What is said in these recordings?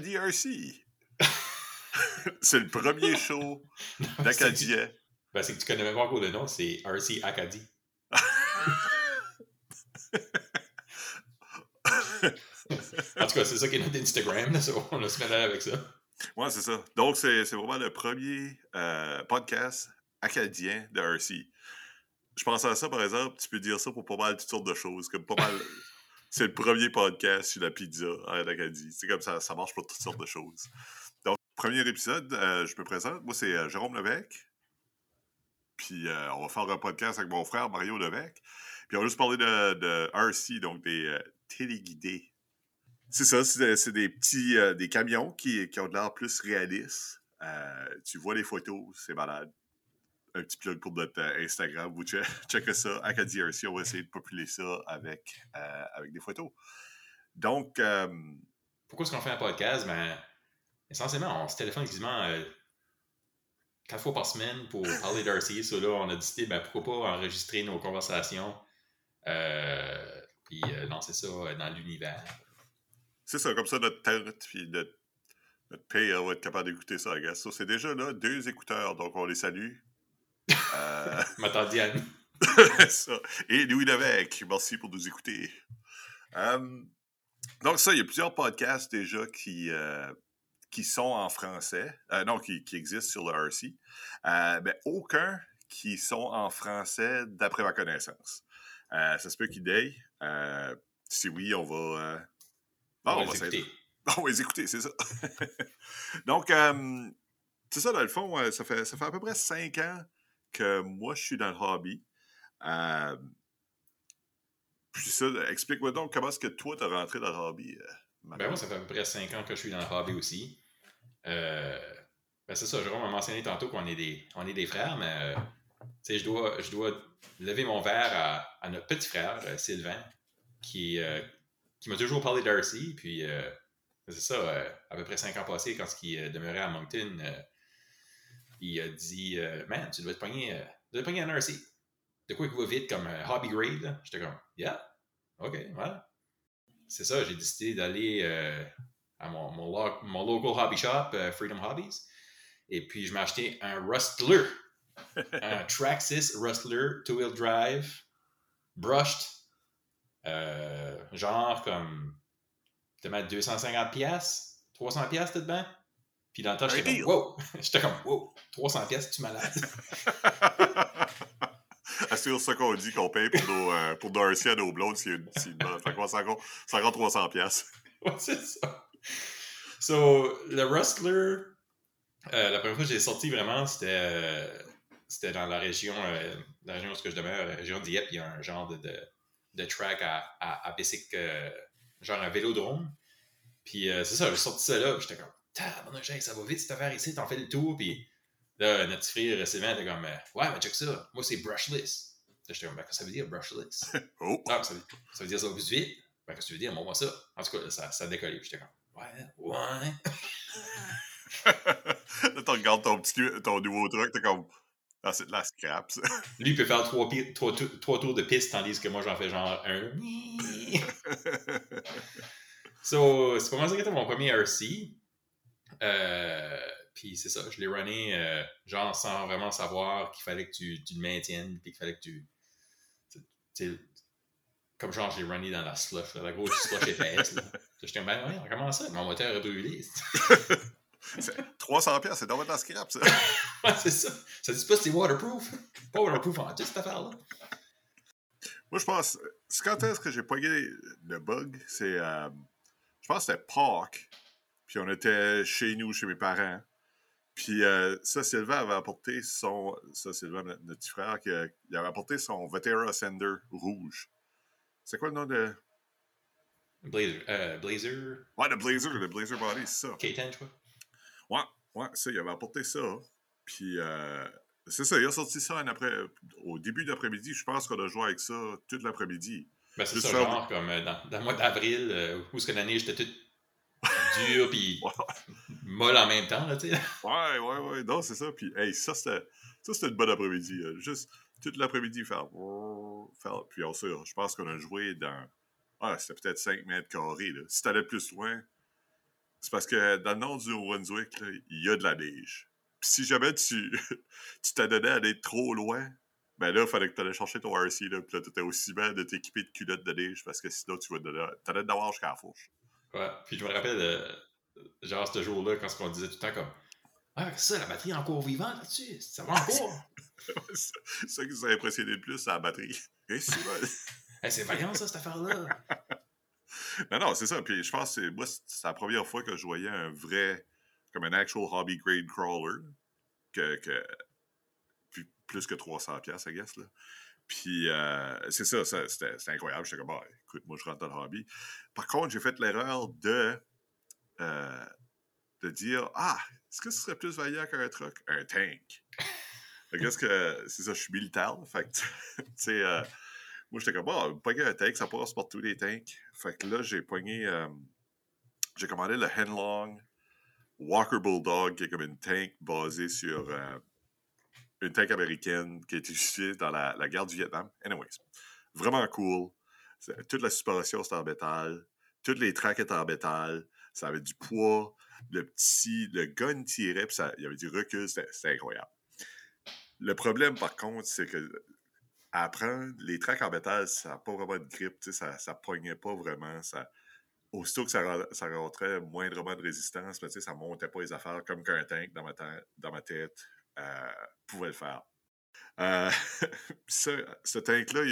de Acadie RC. c'est le premier show d'Acadien. Ben, c'est que tu connais même pas encore le nom, c'est RC Acadie. en tout cas, c'est ça qui est notre Instagram, on a se mettre avec ça. Ouais, c'est ça. Donc, c'est vraiment le premier euh, podcast acadien de RC. Je pense à ça, par exemple, tu peux dire ça pour pas mal toutes sortes de choses, comme pas mal... c'est le premier podcast sur la pizza en Acadie. C'est comme ça, ça marche pour toutes sortes de choses. Donc, premier épisode, euh, je me présente. Moi, c'est euh, Jérôme Levesque. Puis, on va faire un podcast avec mon frère Mario Levesque. Puis, on va juste parler de, de RC, donc des téléguidés. C'est ça, c'est des petits des camions qui, qui ont de l'air plus réalistes. tu vois les photos, c'est malade un petit plug pour notre euh, Instagram. Vous checkez ça, Acadie RC. On va essayer de populer ça avec, euh, avec des photos. Donc. Euh, Pourquoi est-ce qu'on fait un podcast? Ben, essentiellement, on se téléphone quasiment quatre fois par semaine pour parler d'RC. So là, on a décidé, ben, pourquoi pas enregistrer nos conversations puis lancer ça dans l'univers. C'est ça, comme ça, notre tête puis notre, notre paye va être capable d'écouter ça, I guess. c'est déjà là deux écouteurs, donc on les salue. Euh... Ça. Et Louis Levesque, merci pour nous écouter. donc, ça, il y a plusieurs podcasts déjà qui, euh, qui sont en français, euh, non, qui, qui, existent sur le RC, euh, mais aucun qui sont en français d'après ma connaissance. ça se peut qu'il aille. si oui, on va. on, va les écouter. On va les écouter, c'est ça. donc, c'est ça, dans le fond, ça fait, ça fait à peu près cinq ans que moi, je suis dans le hobby. Euh, puis ça, explique-moi donc comment est-ce que toi, tu as rentré dans le hobby? Euh, ben moi, ça fait à peu près 5 ans que je suis dans le hobby aussi. Euh, ben c'est ça, Jérôme m'a mentionné tantôt qu'on est des, on est des frères, mais je dois, je dois lever mon verre à, notre petit frère, Sylvain, qui, qui m'a toujours parlé d'RC. Puis c'est ça, à peu près 5 ans passés, quand il demeurait à Moncton, il a dit euh, Man, tu dois te pogner, euh, tu dois te pogner un RC. De quoi il va vite comme euh, hobby grade. J'étais comme Yeah, ok, voilà. C'est ça, j'ai décidé d'aller à mon, mon, mon, local hobby shop, Freedom Hobbies. Et puis, je m'ai acheté un Rustler. un Traxxas Rustler two-wheel drive, brushed, genre comme, tu mettre 250 pièces, 300 pièces dedans. Puis dans le temps, j'étais comme, wow! j'étais comme, wow! 300 pièces, tu malade? C'est ça qu'on dit qu'on paye pour nos, euh, pour Darcy à nos blondes. Fait quoi, ça encore, 300 pièces. Ouais, c'est ça. So, le Rustler, euh, la première fois que j'ai sorti vraiment, c'était euh, c'était dans la région, euh, la région où je demeure, la région d'Yep, il y a un genre de, de, de track à, à, à Bessic, genre un vélodrome. Puis c'est ça, j'ai sorti ça là, j'étais comme, ça va vite cette affaire ici, t'en fais le tour, puis là, notre frère Sylvain était comme, ouais, mais check ça, moi c'est brushless. J'étais comme, ben, qu'est-ce que ça veut dire brushless? oh. Ah, ça, veut, ça veut dire ça va plus vite. Ben, qu'est-ce que tu veux dire? Moi, moi ça. En tout cas, ça, ça a décollé. J'étais comme, ouais, ouais. là, tu regardes ton, petit, ton nouveau truc, t'es comme, ah, c'est de la scrap, ça. Lui, il peut faire trois, trois, trois tours de piste, tandis que moi, j'en fais genre un. so, c'est pas mal ça était mon premier RC. Euh, puis c'est ça, je l'ai runné euh, genre sans vraiment savoir qu'il fallait que tu, tu, le maintiennes, puis qu'il fallait que tu. comme genre, je l'ai runné dans la slush, la grosse slush épaisse. J'étais ben oui, comment ça? Mon moteur a brûlé. 300 pièces, c'est dans votre scrap, ça. ouais, c'est ça. Ça dit pas que c'est waterproof. Pas waterproof en tout, cette affaire-là. Moi, je pense, quand est-ce que j'ai pogné le bug? C'est, euh, je pense que c'était Park puis on était chez nous, chez mes parents. Puis euh, ça, Sylvain avait apporté son. Ça, Sylvain, notre, petit frère, qui, il avait apporté son Vetera Ascender rouge. C'est quoi le nom de? Blazer. Euh, Blazer? Ouais, le Blazer, le Blazer Body, c'est ça. K10, je crois. Ouais, ouais, ça, il avait apporté ça. Puis euh, c'est ça, il a sorti ça après, au début d'après-midi. Je pense qu'on a joué avec ça toute l'après-midi. Ben, c'est ça, genre comme dans, dans, le mois d'avril, où ce que la neige était toute dur puis molle en même temps, là, tu sais. Ouais, ouais, ouais. Non, c'est ça. Puis, hey, ça, c'était, ça, c'était une bonne après-midi. Juste toute l'après-midi, faire, faire. Puis, on je pense qu'on a joué dans Ah, c'était peut-être 5 mètres carrés. Là. Si t'allais plus loin, c'est parce que dans le nord du Nouveau-Brunswick, il y a de la neige. Puis si jamais tu tu t'adonnais à aller trop loin, ben là, il fallait que tu allais chercher ton RC, là, puis là, t'étais aussi bien de t'équiper de culottes de neige, parce que sinon, tu vas t'allais d'avoir jusqu'à la fourche. Ouais, puis je me rappelle, euh, genre, ce jour-là, quand on disait tout le temps comme Ah, ça, la batterie est encore vivante là-dessus, ça va encore. c'est ça qui nous a impressionné le plus, c'est la batterie. Et c'est hey, c'est vaillant, ça, cette affaire-là. non, non, c'est ça. Puis je pense que moi, c'est la première fois que je voyais un vrai, comme un actual hobby grade crawler, que, que plus que 300 pièces, I guess. Là. Puis euh, c'est ça, c'était incroyable. J'étais comme, bah, écoute, moi, je rentre dans le hobby. Par contre, j'ai fait l'erreur de, euh, de dire, ah, est-ce que ce serait plus vaillant qu'un truck? Un tank. Qu'est-ce que, c'est ça, je suis militaire. Fait que, tu sais, euh, moi, j'étais comme, bah, pogner un tank, ça passe pour tous les tanks. Fait que là, j'ai pogné, j'ai commandé le Henlong Walker Bulldog, qui est comme une tank basée sur une tank américaine qui a été utilisée dans la, guerre du Vietnam. Anyways, vraiment cool. Toute la suspension, c'était en métal. Toutes les tracks étaient en métal. Ça avait du poids. Le petit, le gun tirait, il y avait du recul. C'était incroyable. Le problème, par contre, c'est que apprendre, les tracks en métal, ça n'a pas vraiment de grip, ça ne pognait pas vraiment. Ça, aussitôt que ça, ça rentrait moindrement de résistance, mais ça montait pas les affaires comme qu'un tank dans ma tête. Euh, pouvait le faire. Euh, ce, ce tank-là, il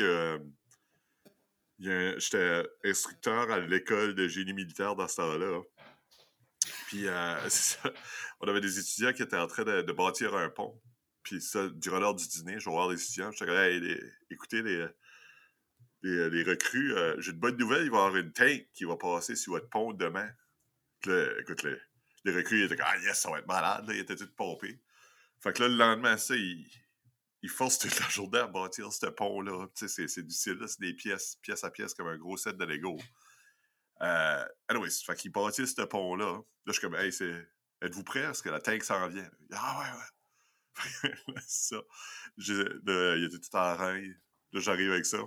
y a, j'étais instructeur à l'école de génie militaire dans ce temps-là. Puis, euh, on avait des étudiants qui étaient en train de, bâtir un pont. Puis, ça, durant l'heure du dîner, je vais voir les étudiants. Je disais, écoutez, les, les, recrues, j'ai une bonne nouvelle, il va y avoir une tank qui va passer sur votre pont demain. écoute, les, les recrues, ils étaient comme, ah yes, ça va être malade. Là. Ils étaient tous pompés. Fait que là, le lendemain, ça, il, force toute la journée à bâtir ce pont-là. Sais, c'est difficile, là. C'est des pièces, pièce à pièce, comme un gros set de Lego. Euh, anyways, fait qu'il bâtit ce pont-là. Là, je suis comme, hey, c'est. Êtes-vous prêts? Parce que la tank s'en vient. Ah ouais, ouais. ça. là, il était tout en rein. Là, j'arrive avec ça.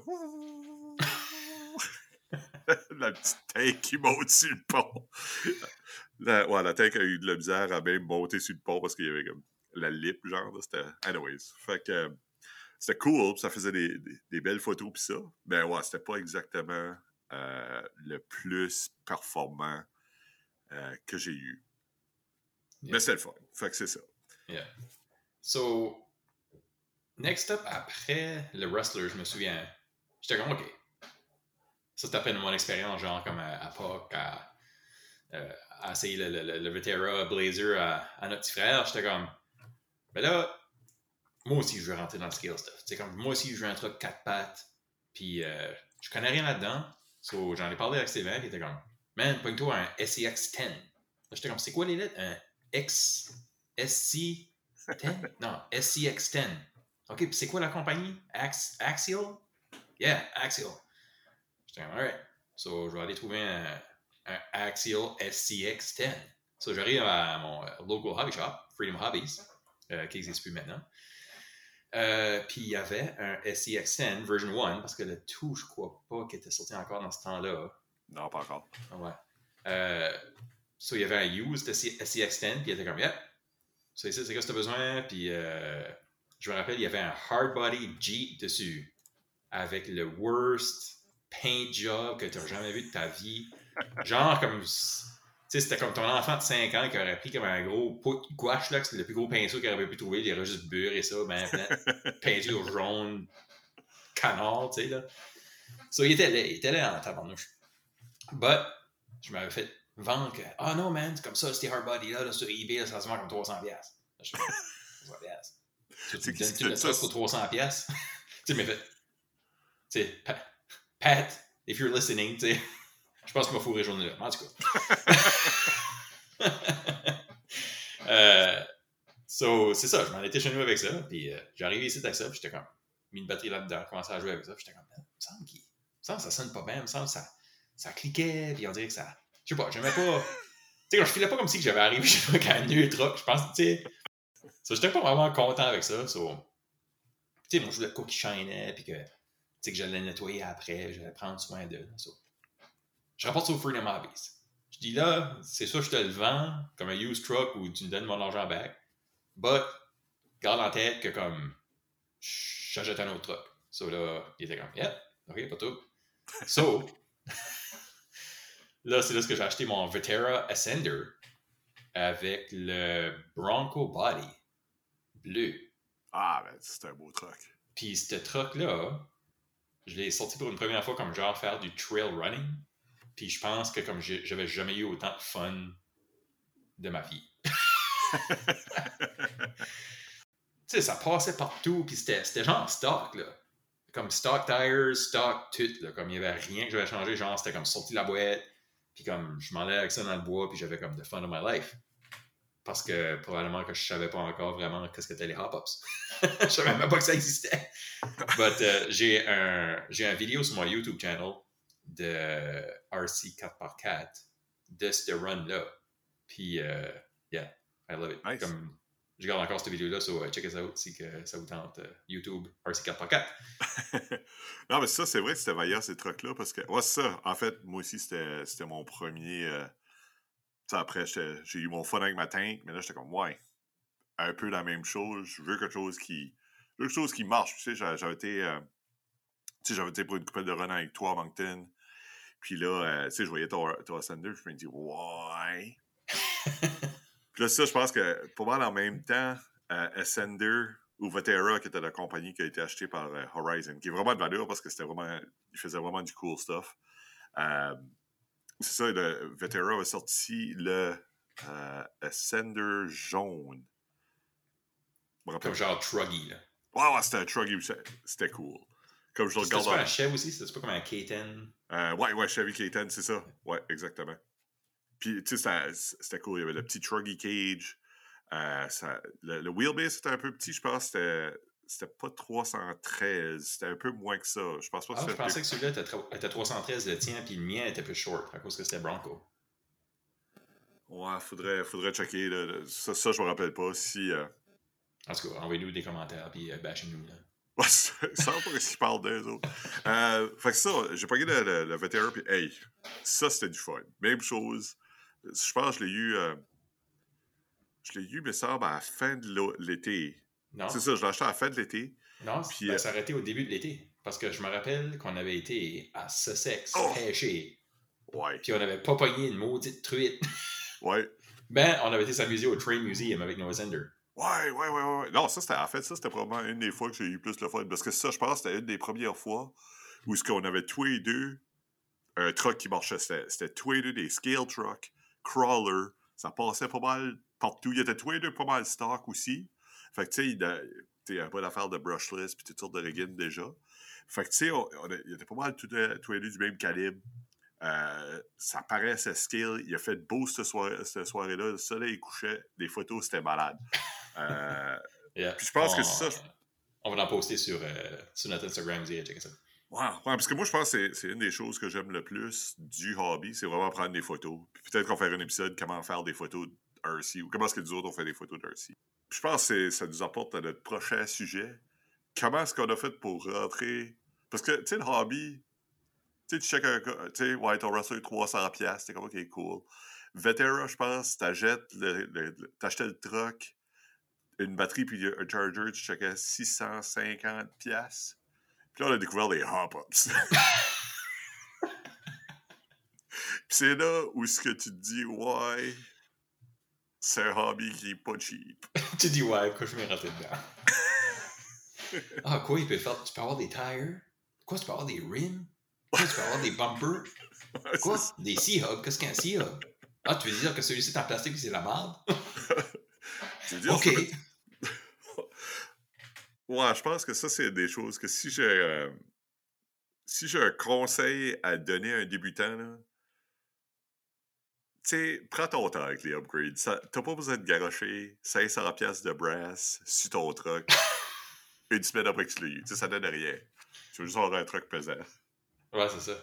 la petite tank qui monte sur le pont. La, ouais, la tank a eu de la misère à même monter sur le pont parce qu'il y avait comme la lip, genre. C'était. Anyways. Fait que c'était cool, ça faisait des, des, belles photos, pis ça. Mais ouais, c'était pas exactement euh, le plus performant euh, que j'ai eu. Mais c'était le fun. Fait que c'est ça. Yeah. So, next up, après le wrestler, je me souviens, j'étais comme, OK. Ça, c'était mon expérience, genre, comme à, à POC, à, euh, à essayer le, le, le, Vetera Blazer à, à notre petit frère. J'étais comme, mais là, moi aussi, je veux rentrer dans le scale stuff. C'est comme, moi aussi, je veux un truc quatre pattes. Puis, euh, je connais rien là-dedans. So, j'en ai parlé avec Steven, qui était comme, man, pogne-toi un SCX-10. J'étais comme, c'est quoi les lettres? Un X, SC 10? Non, SCX-10. OK, puis c'est quoi la compagnie? Axial? Yeah, Axial. J'étais comme, alright. So, je vais aller trouver un, un Axial SCX-10. So, j'arrive à mon local hobby shop, Freedom Hobbies. Euh, qui n'existe plus maintenant. Euh, puis il y avait un SEX10 version 1, parce que le tout, je crois pas qu'il était sorti encore dans ce temps-là. Non, pas encore. Ouais. Euh, so, il y avait un used SEX10, puis il était comme, yeah, c'est ça, c'est ce que tu as besoin. Puis euh, je me rappelle, il y avait un hard body Jeep dessus, avec le worst paint job que tu as jamais vu de ta vie. Genre comme c'était comme ton enfant de 5 ans qui aurait pris comme un gros pot de gouache, là, que c'était le plus gros pinceau qu'il aurait pu trouver. Il aurait juste beurré ça, ben, peinture jaune, canard, tu sais, là. So, il était là, il était là en tabarnouche. But, je m'avais fait vendre que, ah oh, non, man, c'est comme ça, c'était hard body, là, là, sur eBay, là, ça se vend comme 300$. Là, je fais, 300$. Tu, tu donnes tout le truc pour 300$. tu sais, mais fait, tu sais, Pat, if you're listening, tu sais, je pense qu'il m'a fourré journée là. En tout cas. euh, so, c'est ça, je m'en étais chez nous avec ça. Puis euh, j'arrive ici avec ça, puis j'étais comme, mis une batterie là-dedans, commencé à jouer avec ça. Puis j'étais comme, il me semble, qu'il, ça sonne pas bien, il me semble que ça, ça cliquait, puis on dirait que ça. Je sais pas, j'aimais pas. tu sais, je filais pas comme si j'avais arrivé chez moi un nœud truc. Je pense, tu sais. So, j'étais pas vraiment content avec ça. So, tu sais, moi, je voulais quoi qui shinait, puis que, tu sais, que j'allais nettoyer après, j'allais prendre soin d'eux. So, je rapporte ça au Freedom Hobbies. Je dis là, c'est ça, je te le vends comme un used truck ou tu me donnes mon argent back. But, garde en tête que comme, j'achète un autre truck. So là, il était comme, yeah, ok, pas tout. So, là, c'est là que j'ai acheté mon Vetera Ascender avec le Bronco Body bleu. Ah, ben, c'est un beau truck. Puis, ce truck-là, je l'ai sorti pour une première fois comme genre faire du trail running. Puis, je pense que comme j'avais jamais eu autant de fun de ma vie. tu sais, ça passait partout, puis c'était genre stock, là. Comme stock tires, stock tout, là. Comme il n'y avait rien que j'avais changé, genre, c'était comme sorti la boîte, puis comme je m'en allais avec ça dans le bois, puis j'avais comme the fun of my life. Parce que probablement que je savais pas encore vraiment qu'est-ce que c'était les hop-ups. je savais même pas que ça existait. But uh, j'ai un, j'ai un vidéo sur mon YouTube channel de RC 4x4 de ce run-là. Puis, uh, yeah, I love it. Nice. Comme, je garde encore cette vidéo-là, so uh, check it out si que ça vous tente. Uh, YouTube, RC4x4. non, mais ça, c'est vrai que c'était vaillant, ces trucs-là, parce que, ouais, ça. En fait, moi aussi, c'était, mon premier. Euh... après, j'ai eu mon fun avec ma tank, mais là, j'étais comme, ouais, un peu la même chose. Je veux quelque chose qui. Quelque chose qui marche. Tu sais, j'avais été. Tu sais, j'avais été pour une couple de run avec toi à Moncton. Puis là, euh, tu sais, je voyais ton, ton Ascender, je me dis, ouais. Puis là, ça, je pense que pour moi, en même temps, euh, Ascender ou Vetera, qui était la compagnie qui a été achetée par euh, Horizon, qui est vraiment de valeur parce que c'était vraiment. Il faisait vraiment du cool stuff. Euh, c'est ça, le Vetera a sorti le Ascender jaune. Comme genre Truggy, là. Ouais, ouais, c'était un Truggy, c'était cool. Comme je le regarde. C'était pas un Chev aussi, c'était pas comme un K10. Euh, ouais, ouais, Chevy K10, c'est ça. Ouais, exactement. Puis, tu sais, c'était cool. Il y avait le petit Truggy Cage. Euh, ça, le, le, wheelbase était un peu petit, je pense. C'était pas 313. C'était un peu moins que ça. Je pense pas que ah, Je pensais que celui-là était, était, 313 le tien, puis le mien était plus short à cause que c'était Bronco. Ouais, faudrait, faudrait checker. Là. Ça, ça, je me rappelle pas. Si. Euh... En tout cas, envoyez-nous des commentaires, puis euh, bâchez-nous. Ça pas qu'ils parlent d'eux autres. Euh, fait que ça, j'ai pas le, le, le puis hey, ça c'était du fun. Même chose. Je pense que je l'ai eu. Euh, je l'ai eu, mais ça, à la fin de l'été. Non. C'est ça, je l'ai acheté à la fin de l'été. Non, puis, ben, ça a été au début de l'été. Parce que je me rappelle qu'on avait été à Sussex Oh! pêcher. Ouais. Puis on n'avait pas pogné une maudite truite. Ouais. Ben, on avait été s'amuser au Train Museum avec nos Zender. Ouais, ouais, ouais, ouais. Non, ça, c'était, en fait, ça, c'était probablement une des fois que j'ai eu plus le fun. Parce que ça, je pense, c'était une des premières fois où ce qu'on avait tous les deux un truck qui marchait. C'était, c'était tous les deux des scale trucks, crawler. Ça passait pas mal partout. Il y était tous les deux pas mal stock aussi. Fait que, tu sais, il n'y avait pas d'affaire de brushless puis toutes sortes de rigging déjà. Fait que, tu sais, on, on, il était pas mal tous les deux du même calibre. Euh, ça paraissait scale. Il a fait beau cette, soirée, cette soirée-là. Le soleil couchait. Les photos, c'était malade. Euh, yeah. Puis je pense on, que c'est ça. On va en poster sur, euh, sur notre Instagram, vous checker ça. Wow. Ouais, parce que moi, je pense que c'est une des choses que j'aime le plus du hobby, c'est vraiment prendre des photos. Puis peut-être qu'on ferait un épisode comment faire des photos d'RC ou comment est-ce que nous autres on fait des photos d'RC. Je pense que ça nous apporte à notre prochain sujet. Comment est-ce qu'on a fait pour rentrer? Parce que, tu sais, le hobby, tu sais, tu checkes un tu sais, ouais, ton Russell 300$, t'es comme, ok, cool. Vetera, je pense, t'achètes le, le, t'achetais le truck, une batterie puis un charger, tu checkais 650$. Puis là, on a découvert les hop-ups. puis c'est là où ce que tu te dis, ouais, c'est un hobby qui est pas cheap. tu dis, ouais, pourquoi je m'ai rentré dedans? ah, quoi, il peut faire, tu peux avoir des tires? Quoi, tu peux avoir des rims? Quoi, tu peux avoir des bumpers? Quoi? Des C-Hubs? Qu'est-ce qu'un C-Hub? Ah, tu veux dire que celui-ci est en plastique et c'est la merde? ok. Ouais, je pense que ça, c'est des choses que si j'ai. Euh, si j'ai un conseil à donner à un débutant, là, tu sais, prends ton temps avec les upgrades. T'as pas besoin de garocher 500$ de brass sur ton truck une semaine après que tu l'as eu. Ça donne rien. Tu veux juste avoir un truck pesant. Ouais, c'est ça.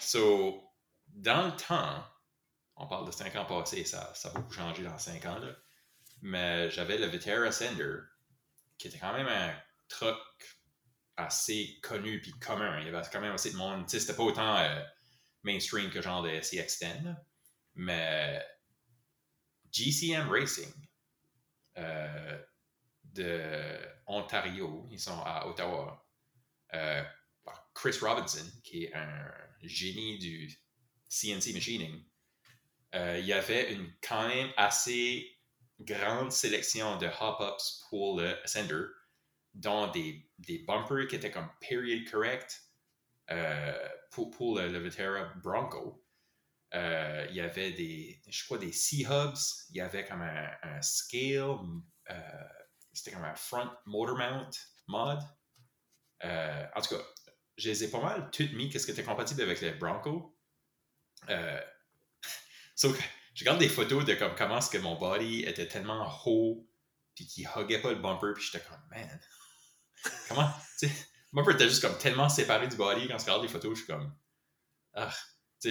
So, dans le temps, on parle de 5 ans passés, ça, ça a beaucoup changé dans 5 ans, là. Mais j'avais le Vitera Ascender, qui était quand même un truck assez connu puis commun. Il y avait quand même assez de monde. Tu sais, c'était pas autant euh, mainstream que genre de CX10. Mais GCM Racing euh, de Ontario, ils sont à Ottawa, euh, Chris Robinson, qui est un génie du CNC machining, il y avait une quand même assez grande sélection de hop-ups pour le Ascender, dont des, des bumpers qui étaient comme period correct pour, pour le, le Vitera Bronco. Euh, il y avait des, je des C-hubs. Il y avait comme un, scale. Euh, c'était comme un front motor mount mod. Euh, en tout cas, je les ai pas mal toutes mis qu'est-ce qui était compatible avec les Bronco. so, je regarde des photos de comme, comment est-ce que mon body était tellement haut puis qu'il huggait pas le bumper puis j'étais comme man comment tu sais le bumper était juste comme tellement séparé du body quand je regarde les photos je suis comme ah je,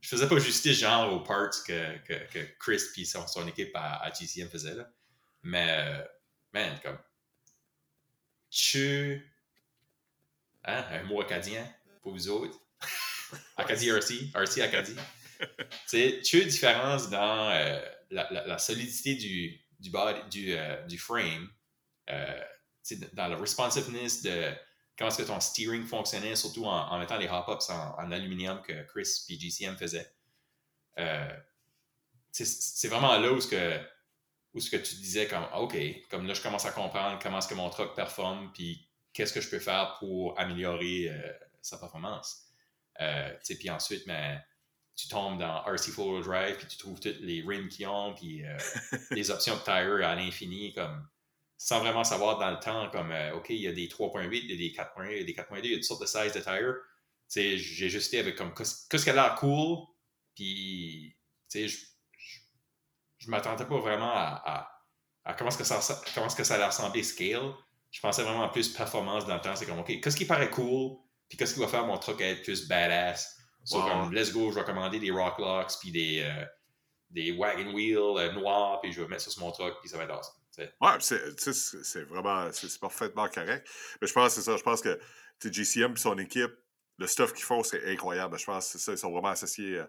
je faisais pas justice genre aux parts que, que, que Chris et son, son, équipe à, à GCM faisaient. Là. Mais, euh, man, comme. Tu. Hein, un mot acadien pour vous autres. Acadie RC, RC Acadie. tu tu différence dans euh, la, solidité du, euh, frame, euh, dans la responsiveness de comment est-ce que ton steering fonctionnait, surtout en, mettant les hop-ups en, aluminium que Chris et GCM faisaient. C'est vraiment là où ce que, tu disais comme OK, comme là je commence à comprendre comment est-ce que mon truck performe, puis qu'est-ce que je peux faire pour améliorer sa performance. Puis ensuite, mais, ben, tu tombes dans RC Four Drive, puis tu trouves toutes les rims qu'ils ont, puis euh, les options de tire à l'infini, comme sans vraiment savoir dans le temps, comme, euh, OK, il y a des 3.8, il y a des 4.1, il y a des 4.2, il y a toutes sortes de sizes de tire. J'ai juste été avec comme, qu'est-ce qui a l'air cool, puis, tu sais, je, je, m'attendais pas vraiment à, à, comment est-ce que ça, comment est-ce que ça allait ressembler scale. Je pensais vraiment plus performance dans le temps. C'est comme, OK, qu'est-ce qui paraît cool, puis qu'est-ce qui va faire mon truc être plus badass? So, comme, let's go, je vais commander des rock locks, puis des, euh, des wagon wheels euh, noirs, puis je vais mettre ça sur mon truck, puis ça va être awesome. Ouais, c'est vraiment, c'est parfaitement correct. Mais je pense que c'est ça. Je pense que GCM et son équipe, le stuff qu'ils font, c'est incroyable. Je pense que c'est ça. Ils sont vraiment associés,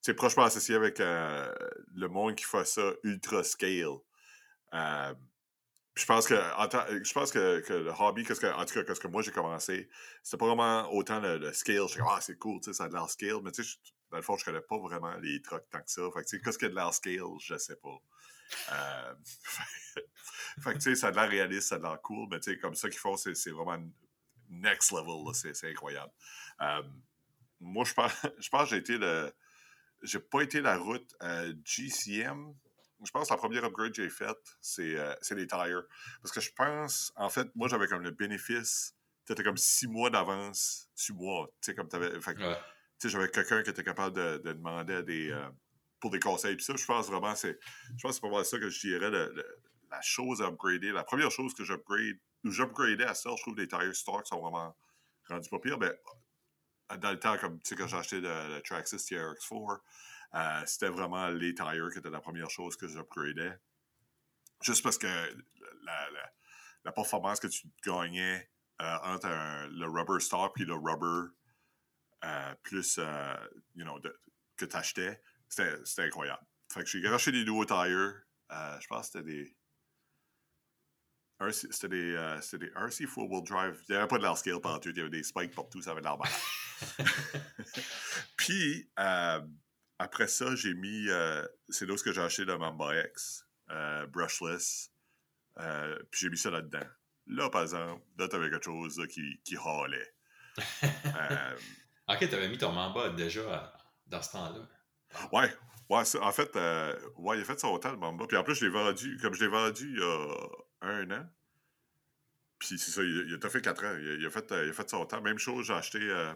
c'est euh, prochement associés avec euh, le monde qui fait ça ultra scale. Euh, je pense que, je pense que, que le hobby, que, en tout cas, ce que moi j'ai commencé, c'était pas vraiment autant le, scale. Je suis ah, c'est cool, ça a de l'air scale, mais tu sais, dans le fond, je connais pas vraiment les trucks tant que ça. Fait que, qu'est-ce qu'il y a de l'air scale, je sais pas. Euh, fait que, tu sais, ça a de l'air réaliste, ça a de l'air cool, mais tu sais, comme ça qu'ils font, c'est vraiment next level, c'est incroyable. Euh, moi, je pense, je pense que j'ai été le. J'ai pas été la route GCM. Je pense que la première upgrade que j'ai faite, euh, c'est les tires. Parce que je pense, en fait, moi, j'avais comme le bénéfice. Tu comme six mois d'avance, six mois. Tu sais, comme tu avais. Fait, j'avais quelqu'un qui était capable de, de demander à des, pour des conseils. Puis ça, je pense vraiment, c'est, je pense c'est pas ça que je dirais la chose à upgrader. La première chose que j'upgrade, ou j'upgradais à ça, je trouve que les tires stock sont vraiment rendus pas pires. Mais euh, dans le temps, comme tu sais, quand j'ai acheté le, le Traxxas TRX4, euh, c'était vraiment les tires qui étaient la première chose que j'upgradais. Juste parce que la, la, performance que tu gagnais euh, entre le rubber stock et le rubber plus, you know, que tu achetais, c'était incroyable. Fait que j'ai racheté des nouveaux tires. Euh, je pense que c'était des. C'était des, euh, des RC four-wheel drive. Il n'y avait pas de l'air scale partout. Il y avait des spikes partout. Ça avait l'air mal. Puis, euh, après ça, j'ai mis. c'est là que j'ai acheté le Mamba X, brushless. puis j'ai mis ça là-dedans. Là, par exemple, là, t'avais quelque chose là, qui, qui hallait. ok, t'avais mis ton Mamba déjà dans ce temps-là. Ouais, ouais en fait, euh, ouais, il a fait son temps, le Mamba. Puis en plus, je l'ai vendu, comme je l'ai vendu il y a un an. Puis c'est ça, il, a fait quatre ans. Il, a fait, il a fait son temps. Même chose, j'ai acheté, euh,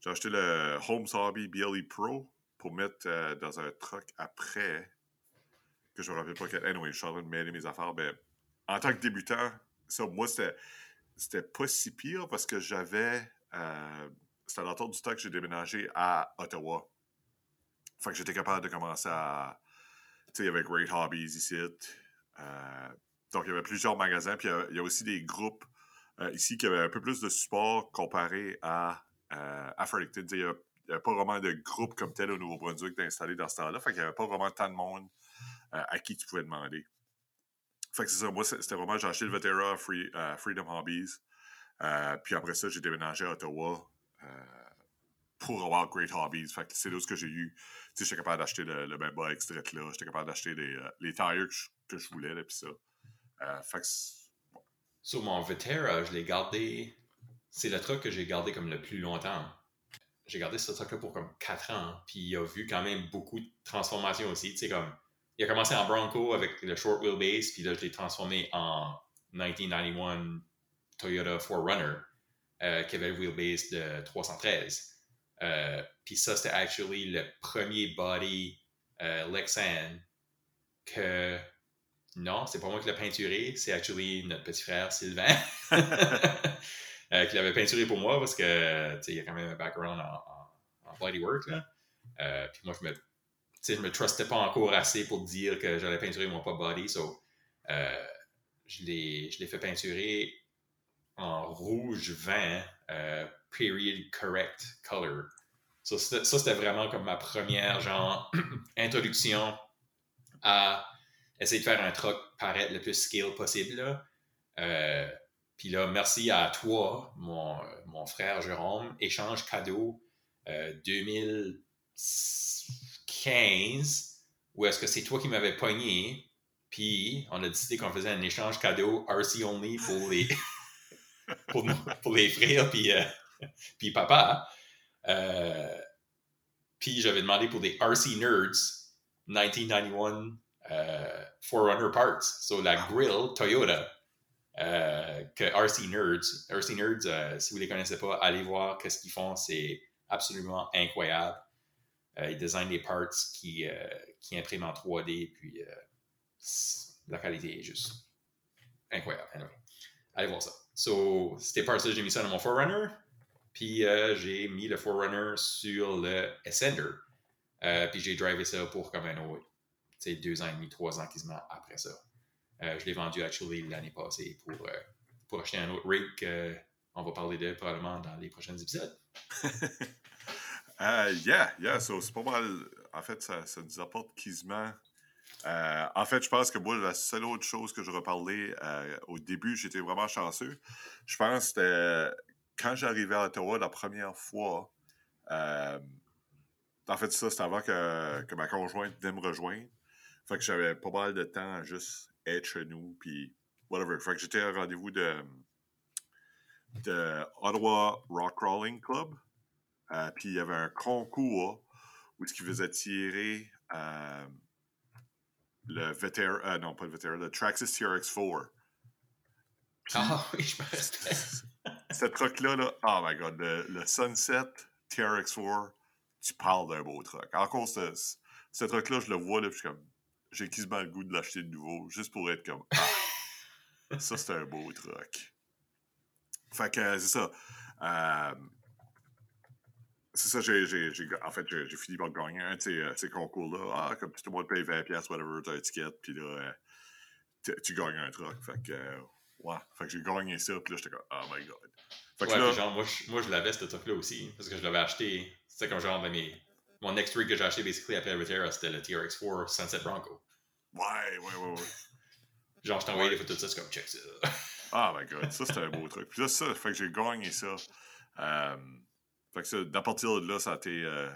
j'ai acheté le Home Hobby BLE Pro pour mettre euh, dans un truck après. Que je me rappelle pas quel. Anyway, je suis en train de mêler mes affaires. Mais en tant que débutant, ça, moi, c'était, pas si pire parce que j'avais. c'était à l'entour du temps que j'ai déménagé à Ottawa. Fait que j'étais capable de commencer à. Tu sais, il y avait Great Hobbies ici. Euh, donc, il y avait plusieurs magasins. Puis, il y a, aussi des groupes euh, ici qui avaient un peu plus de support comparé à, euh, à Fredericton. Il y, a, n'y avait pas vraiment de groupe comme tel au Nouveau-Brunswick d'installer dans ce temps-là. Fait qu'il n'y avait pas vraiment tant de monde à qui tu pouvais demander. Fait que c'est ça. Moi, c'était vraiment, j'ai acheté le Vetera Freedom Hobbies. puis après ça, j'ai déménagé à Ottawa pour avoir Great Hobbies. Fait que c'est là où j'ai eu. Tu sais, j'étais capable d'acheter le, le Bemba Extrait là. J'étais capable d'acheter les, tires que je, voulais, puis ça. fait que sur mon Vetera, je l'ai gardé. C'est le truck que j'ai gardé comme le plus longtemps. J'ai gardé ce truck-là pour comme 4 ans, puis il a vu quand même beaucoup de transformations aussi. Tu sais, comme, il a commencé en Bronco avec le short wheelbase, puis là, je l'ai transformé en 1991 Toyota 4Runner, euh, qui avait le wheelbase de 313. Euh, puis ça, c'était actually le premier body euh, Lexan que non, c'est pas moi qui l'ai peinturé, c'est actually notre petit frère Sylvain euh, qui l'avait peinturé pour moi parce que il y a quand même un background en, bodywork. Là. Euh, puis moi, je me, je me trustais pas encore assez pour dire que j'allais peinturer mon pas body. So, euh, je l'ai fait peinturer en rouge vin, period correct color. ça, c'était vraiment comme ma première genre introduction à essayer de faire un truc paraître le plus scale possible. Euh, puis là, merci à toi, mon, mon frère Jérôme, échange cadeau 2015, où est-ce que c'est toi qui m'avais pogné, puis on a décidé qu'on faisait un échange cadeau RC only pour les, pour, les frères, puis, euh, puis papa. Euh, puis j'avais demandé pour des RC Nerds 1991 euh, Forerunner Parts. So, la grill Toyota euh, que RC Nerds, RC Nerds, euh, si vous ne les connaissez pas, allez voir qu'est-ce qu'ils font. C'est absolument incroyable. ils designent des parts qui, qui impriment en 3D, puis la qualité est juste incroyable. allez voir ça. So, c'était parts-là, j'ai mis ça dans mon Forerunner. Puis j'ai mis le Forerunner sur le Ascender. puis j'ai drivé ça pour comme un deux ans et demi, trois ans quasiment après ça. Euh, je l'ai vendu actually l'année passée pour, euh, pour acheter un autre rig on va parler de probablement dans les prochains épisodes. uh, yeah, yeah, so c'est pas mal. En fait, ça, nous apporte quasiment. Euh, en fait, je pense que moi, la seule autre chose que je reparlais au début, j'étais vraiment chanceux. Je pense que quand j'arrivais à Ottawa la première fois, en fait, ça, c'était avant que, que ma conjointe venait me rejoindre. Fait que j'avais pas mal de temps à juste être chez nous, puis whatever. Fait que j'étais à rendez-vous de, de Ottawa Rock Crawling Club. Euh, puis il y avait un concours où ce qui faisait tirer euh, le vétéran, euh, non pas le vétéran, le Traxxas TRX4. Ah oui, je me Cette truck-là, là, oh my god, le, Sunset TRX4, tu parles d'un beau truck. Encore, ce, ce truck-là, je le vois, là, puis je suis comme, j'ai quasiment le goût de l'acheter de nouveau, juste pour être comme ah, ça, c'est un beau truc. Fait que c'est ça. Euh, c'est ça, j'ai, en fait, j'ai, fini par gagner un de ces, euh, concours-là. Ah, comme tout le monde paye 20$, whatever, t'as un ticket, puis là, euh, tu gagnes un truc. Fait que, ouais. Fait que j'ai gagné ça, puis là, j'étais comme, oh my god. Fait que ouais, là, genre, moi, je, moi, je l'avais, ce truc-là aussi, parce que je l'avais acheté, c'était comme genre de mes mon next rig que j'ai acheté basically après Rivera, c'était le TRX4 Sunset Bronco. Ouais, ouais, ouais, ouais. Genre, je t'ai envoyé des photos de ça, c'est comme check ça. Ah, my god, ça c'était un beau truc. Puis là, ça, fait que j'ai gagné ça. Euh, fait que ça, d'à partir de là, ça a été euh,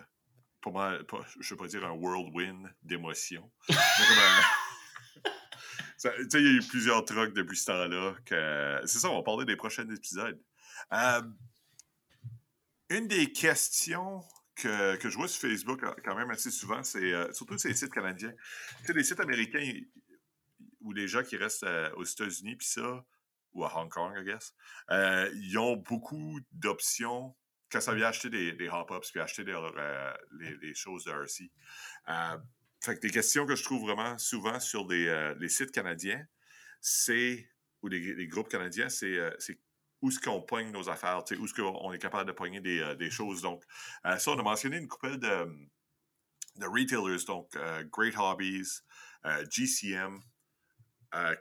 pas mal, pas, je vais pas dire un whirlwind d'émotion. Mais comme un. tu sais, il y a eu plusieurs trucs depuis ce temps-là. Que... C'est ça, on va parler des prochains épisodes. Euh, une des questions que, je vois sur Facebook euh, quand même assez souvent, c'est euh, surtout ces sites canadiens. Tu sais, les sites américains ou les gens qui restent euh, aux États-Unis, puis ça, ou à Hong Kong, I guess, ils ont beaucoup d'options quand ça vient acheter des, des hop-ups puis acheter des, les, choses de RC. fait que des questions que je trouve vraiment souvent sur les, sites canadiens, c'est, ou les, groupes canadiens, c'est où est-ce qu'on pogne nos affaires, où est-ce qu'on est capable de pogner des, euh, des choses. Donc, euh, ça, on a mentionné une couple de, de retailers, donc euh, Great Hobbies, GCM,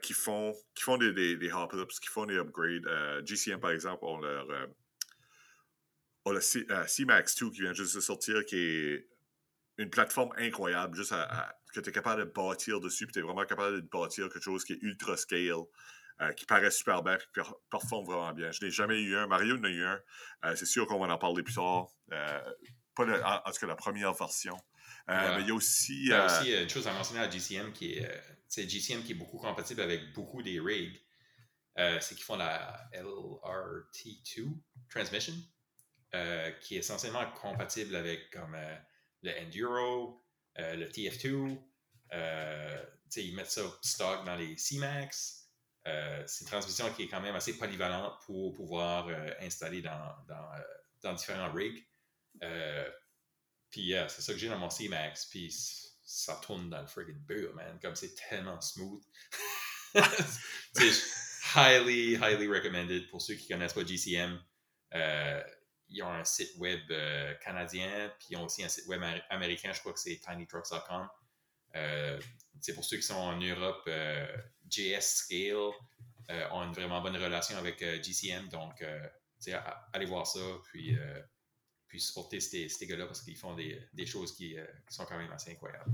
qui font, qui font des, hop-ups, qui font des upgrades. GCM, par exemple, on leur, a le C, max 2 qui vient juste de sortir, qui est une plateforme incroyable, juste que tu es capable de bâtir dessus, puis tu es vraiment capable de bâtir quelque chose qui est ultra scale. Euh, qui paraît super bien et performe vraiment bien. Je n'ai jamais eu un. Mario en a eu un. Euh, c'est sûr qu'on va en parler plus tard. Euh, pas en, tout cas la première version. Mais il y a aussi. Il y a aussi une chose à mentionner à GCM qui est. c'est GCM qui est beaucoup compatible avec beaucoup des rigs. c'est qu'ils font la LRT2 transmission, qui est essentiellement compatible avec comme le Enduro, le TF2. ils mettent ça stock dans les C-Max. Euh, c'est une transmission qui est quand même assez polyvalente pour pouvoir euh, installer dans, dans, euh, dans, différents rigs. puis c'est ça que j'ai dans mon C-Max. Puis ça tourne dans le friggin' beurre, man. Comme c'est tellement smooth. c'est highly, highly recommended pour ceux qui connaissent pas GCM. ils ont un site web canadien, puis ils ont aussi un site web américain, je crois que c'est tinytrucks.com. c'est pour ceux qui sont en Europe, JS Scale euh, ont une vraiment bonne relation avec euh, GCM. Donc, euh, allez voir ça, puis, puis supporter ces, ces gars-là parce qu'ils font des, des choses qui, qui, sont quand même assez incroyables.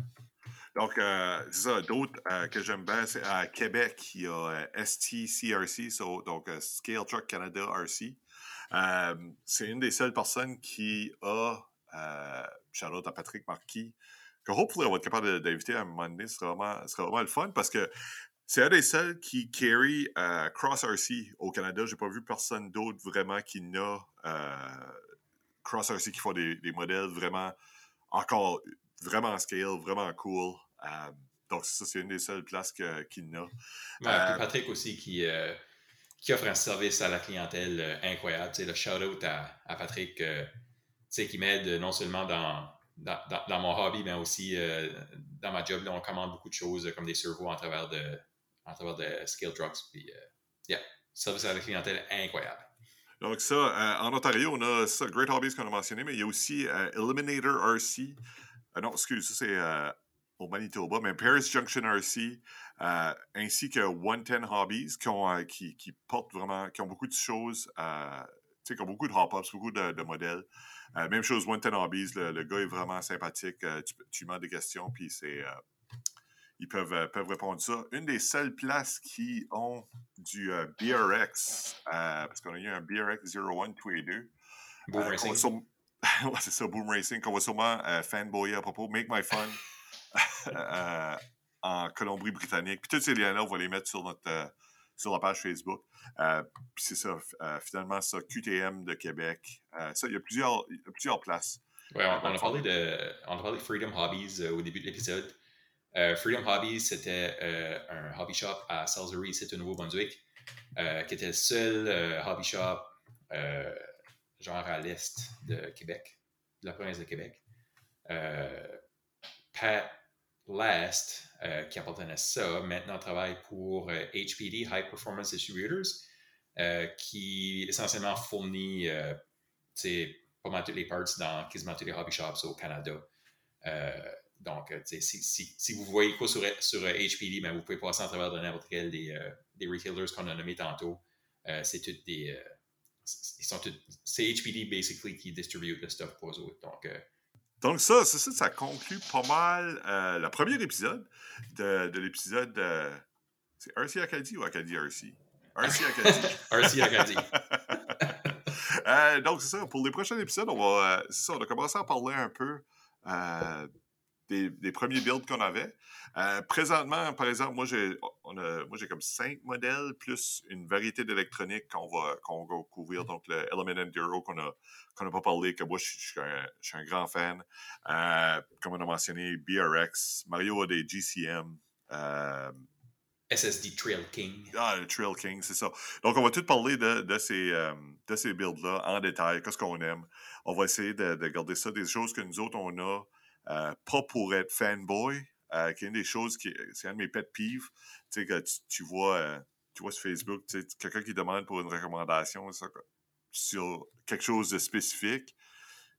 Donc, c'est ça. D'autres que j'aime bien, c'est à Québec, il y a STCRC, donc Scale Truck Canada RC. c'est une des seules personnes qui a, Charlotte à Patrick Marquis, que hopefully on va être capable d'inviter à un moment donné. Ce vraiment, ce sera vraiment le fun parce que c'est un des seuls qui carry euh, Cross RC au Canada. J'ai pas vu personne d'autre vraiment qui n'a euh, Cross RC qui font des, modèles vraiment encore vraiment scale, vraiment cool. Euh, donc ça, c'est une des seules places qu'il n'a. Patrick aussi qui, qui offre un service à la clientèle incroyable. le shout-out à, à, Patrick qui m'aide non seulement dans, dans, mon hobby, mais aussi dans ma job. Là, on commande beaucoup de choses comme des servos en travers de, en travers de Scale Trucks. Puis, euh, yeah, service à la clientèle incroyable. Donc, ça, euh, en Ontario, on a ça, Great Hobbies qu'on a mentionné, mais il y a aussi euh, Eliminator RC. non, excuse, ça c'est au Manitoba, mais Paris Junction RC, ainsi que 110 Hobbies, qui, ont, portent vraiment, qui ont beaucoup de choses, qui ont beaucoup de hop-ups, beaucoup de, modèles. Même chose, 110 Hobbies, le, gars est vraiment sympathique. tu, tu demandes des questions, puis c'est ils peuvent, euh, peuvent répondre ça. Une des seules places qui ont du euh, BRX, euh, parce qu'on a eu un BRX 01 tous les deux. Boom Racing. c'est ça, Boom Racing, qu'on va sûrement fanboyer à propos. Make My Fun en Colombie-Britannique. Puis tous ces liens-là, on va les mettre sur notre sur la page Facebook. puis c'est ça, finalement, ça, QTM de Québec. ça, il y a plusieurs, plusieurs places. On, a parlé de, on a parlé de Freedom Hobbies au début de l'épisode. Euh, Freedom Hobbies, c'était euh, un hobby shop à Salisbury, c'est au Nouveau-Brunswick, euh, qui était le seul hobby shop genre à l'est de Québec, de la province de Québec. Pat Last, qui appartenait à ça, maintenant travaille pour HPD, High Performance Distributors, qui essentiellement fournit pas mal toutes les parts dans quasiment tous les hobby shops au Canada. Donc, euh, si, vous voyez quoi sur, HPD, euh, ben, vous pouvez passer en travers de n'importe quel des, euh, retailers qu'on a nommés tantôt. c'est toutes des. HPD, basically, qui distribue le stuff pour eux autres. Donc, donc ça, ça, ça, conclut pas mal le premier épisode de, de l'épisode. c'est RC Acadie ou Acadie RC? RC Acadie. RC Acadie. donc c'est ça, pour les prochains épisodes, on va, ça, on a commencé à parler un peu des, premiers builds qu'on avait. Euh, présentement, par exemple, moi j'ai moi j'ai comme cinq modèles plus une variété d'électronique qu'on va, qu'on va couvrir. Donc le Element Enduro qu'on a qu'on n'a pas parlé, que moi je, suis un, grand fan. Euh, comme on a mentionné, BRX, Mario a des GCM. Euh, SSD Trail King. Ah, le Trail King, c'est ça. Donc, on va tout parler de, de ces, de ces builds-là en détail, qu'est-ce qu'on aime. On va essayer de, de, garder ça, des choses que nous autres, on a euh, pas pour être fanboy, euh, qui est une des choses qui c'est un de mes pet peeves. Tu sais, que tu, vois, euh, tu vois sur Facebook, quelqu'un qui demande pour une recommandation sur quelque chose de spécifique.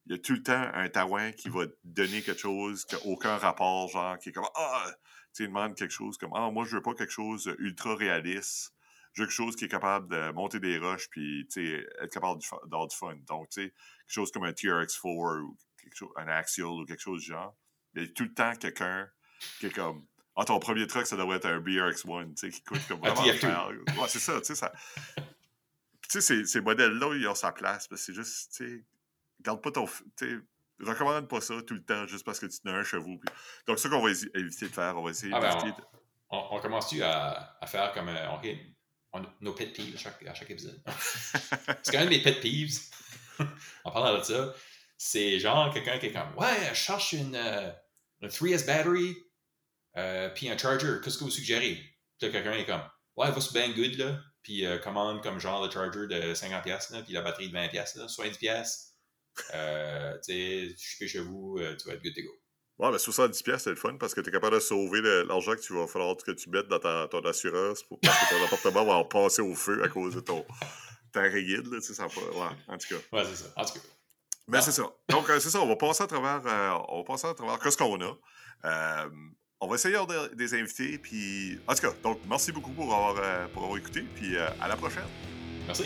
Il y a tout le temps un taouin qui va donner quelque chose qui n'a aucun rapport, genre, qui est comme Ah, tu demande quelque chose comme Ah, moi, je veux pas quelque chose ultra réaliste. Je veux quelque chose qui est capable de monter des roches puis être capable d'avoir du fun. Donc, tu sais, quelque chose comme un TRX4 ou quelque chose, un Axial ou quelque chose du genre. Il y a tout le temps quelqu'un qui est comme Ah, ton premier truck, ça devrait être un BRX1, tu sais, qui coûte comme vraiment cher. Ouais, c'est ça, tu sais, ça. tu sais, ces, modèles-là, ils ont sa place. C'est juste, tu sais, garde pas ton. Tu sais, recommande pas ça tout le temps juste parce que tu as un chevaux. Donc, c'est ça qu'on va éviter de faire. On va essayer ah, ben, on, on, commence-tu à, à, faire comme. Euh, on, nos pet peeves à chaque, à chaque épisode. c'est quand même des pet peeves. en parlant de ça, c'est genre quelqu'un qui est comme Ouais, je cherche une, euh, une 3S battery, euh, puis un charger. Qu'est-ce que vous suggérez? Puis quelqu'un est comme Ouais, va sur Ben Good, là, puis euh, commande comme genre le charger de 50$, là, puis la batterie de 20$, là, 70$. Euh, tu sais, je suis chez vous, euh, tu vas être good to go. Ouais, mais 70$, c'est le fun parce que tu es capable de sauver l'argent que tu vas falloir que tu mettes dans ta, ton assurance pour, parce que ton appartement va passer au feu à cause de ton ta rayide, là, ça va Ouais, en tout cas. Ouais, c'est ça. En tout cas. Mais c'est ça. Donc, euh, c'est ça. On va passer à travers, euh, on va passer à travers ce qu'on a. Euh, on va essayer d'avoir des invités. Puis, en tout cas, donc, merci beaucoup pour avoir, pour avoir écouté. Puis, à la prochaine. Merci.